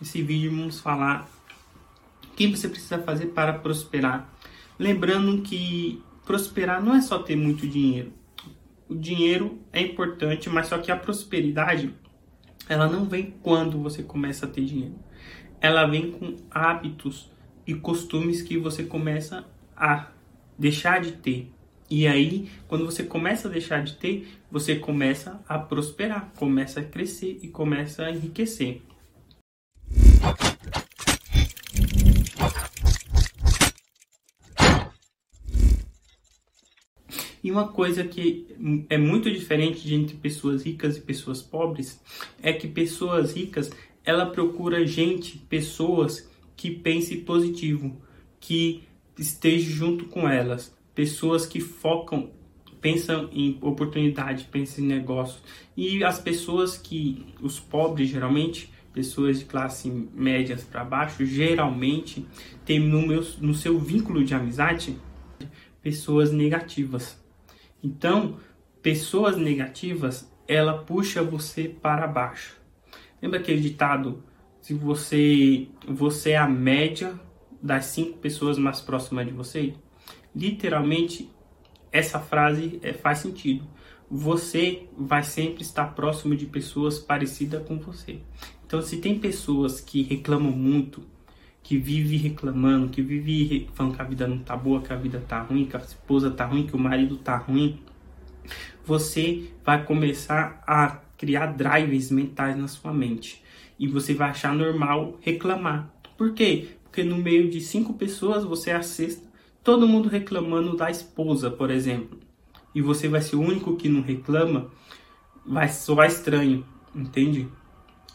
Nesse vídeo vamos falar o que você precisa fazer para prosperar. Lembrando que prosperar não é só ter muito dinheiro. O dinheiro é importante, mas só que a prosperidade ela não vem quando você começa a ter dinheiro. Ela vem com hábitos e costumes que você começa a deixar de ter. E aí, quando você começa a deixar de ter, você começa a prosperar, começa a crescer e começa a enriquecer. E uma coisa que é muito diferente de entre pessoas ricas e pessoas pobres é que pessoas ricas ela procura gente, pessoas que pensem positivo, que esteja junto com elas, pessoas que focam, pensam em oportunidade, pensam em negócio. E as pessoas que, os pobres geralmente, pessoas de classe médias para baixo, geralmente tem no, meu, no seu vínculo de amizade pessoas negativas. Então, pessoas negativas, ela puxa você para baixo. Lembra aquele ditado? Se você, você é a média das cinco pessoas mais próximas de você, literalmente essa frase é, faz sentido. Você vai sempre estar próximo de pessoas parecidas com você. Então, se tem pessoas que reclamam muito, que vive reclamando, que vive falando que a vida não tá boa, que a vida tá ruim, que a esposa tá ruim, que o marido tá ruim, você vai começar a criar drives mentais na sua mente. E você vai achar normal reclamar. Por quê? Porque no meio de cinco pessoas você é a sexta todo mundo reclamando da esposa, por exemplo, e você vai ser o único que não reclama, vai soar estranho, entende?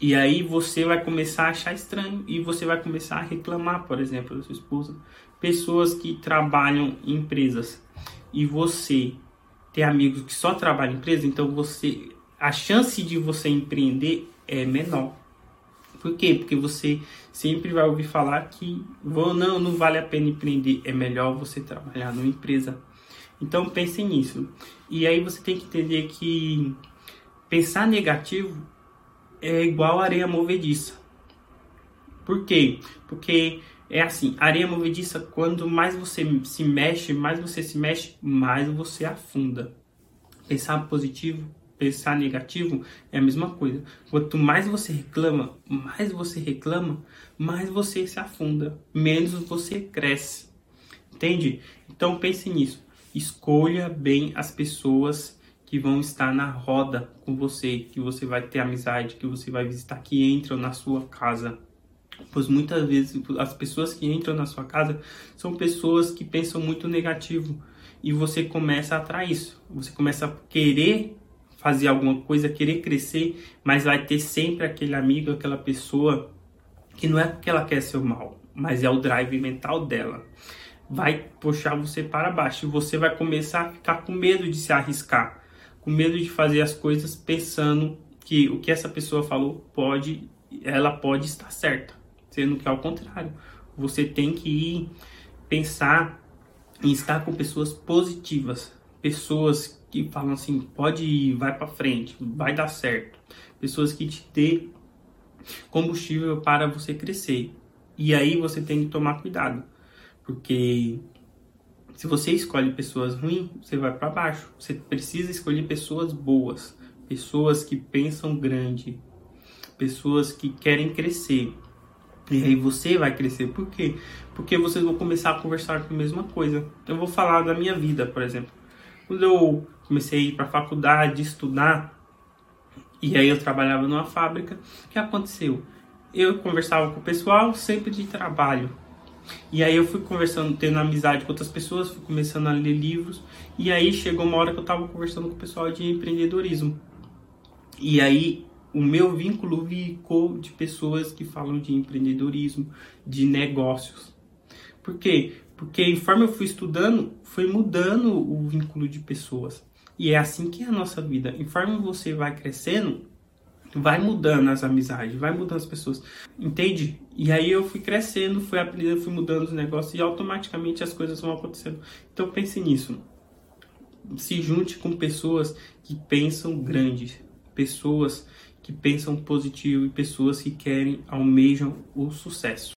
E aí você vai começar a achar estranho e você vai começar a reclamar, por exemplo, da sua esposa. Pessoas que trabalham em empresas e você tem amigos que só trabalham em empresa, então você a chance de você empreender é menor. Por quê? Porque você sempre vai ouvir falar que não, não vale a pena empreender, é melhor você trabalhar numa empresa. Então pense nisso. E aí você tem que entender que pensar negativo é igual areia movediça. Por quê? Porque é assim, areia movediça, quando mais você se mexe, mais você se mexe, mais você afunda. Pensar positivo pensar negativo é a mesma coisa. Quanto mais você reclama, mais você reclama, mais você se afunda, menos você cresce. Entende? Então pense nisso. Escolha bem as pessoas que vão estar na roda com você, que você vai ter amizade, que você vai visitar, que entram na sua casa. Pois muitas vezes as pessoas que entram na sua casa são pessoas que pensam muito negativo e você começa a atrair isso. Você começa a querer fazer alguma coisa, querer crescer, mas vai ter sempre aquele amigo, aquela pessoa que não é porque ela quer seu mal, mas é o drive mental dela. Vai puxar você para baixo e você vai começar a ficar com medo de se arriscar, com medo de fazer as coisas pensando que o que essa pessoa falou pode, ela pode estar certa, sendo que ao contrário, você tem que ir pensar em estar com pessoas positivas, pessoas que falam assim, pode ir, vai para frente, vai dar certo. Pessoas que te dê combustível para você crescer. E aí você tem que tomar cuidado, porque se você escolhe pessoas ruins, você vai para baixo. Você precisa escolher pessoas boas, pessoas que pensam grande, pessoas que querem crescer. E aí você vai crescer. Por quê? Porque vocês vão começar a conversar com a mesma coisa. Eu vou falar da minha vida, por exemplo. Quando eu comecei a ir para a faculdade, estudar, e aí eu trabalhava numa fábrica, o que aconteceu? Eu conversava com o pessoal sempre de trabalho. E aí eu fui conversando, tendo amizade com outras pessoas, fui começando a ler livros, e aí chegou uma hora que eu estava conversando com o pessoal de empreendedorismo. E aí o meu vínculo ficou de pessoas que falam de empreendedorismo, de negócios. Por quê? Porque conforme eu fui estudando, foi mudando o vínculo de pessoas. E é assim que é a nossa vida. Conforme você vai crescendo, vai mudando as amizades, vai mudando as pessoas. Entende? E aí eu fui crescendo, fui aprendendo, fui mudando os negócios e automaticamente as coisas vão acontecendo. Então pense nisso. Se junte com pessoas que pensam grande, pessoas que pensam positivo e pessoas que querem, almejam o sucesso.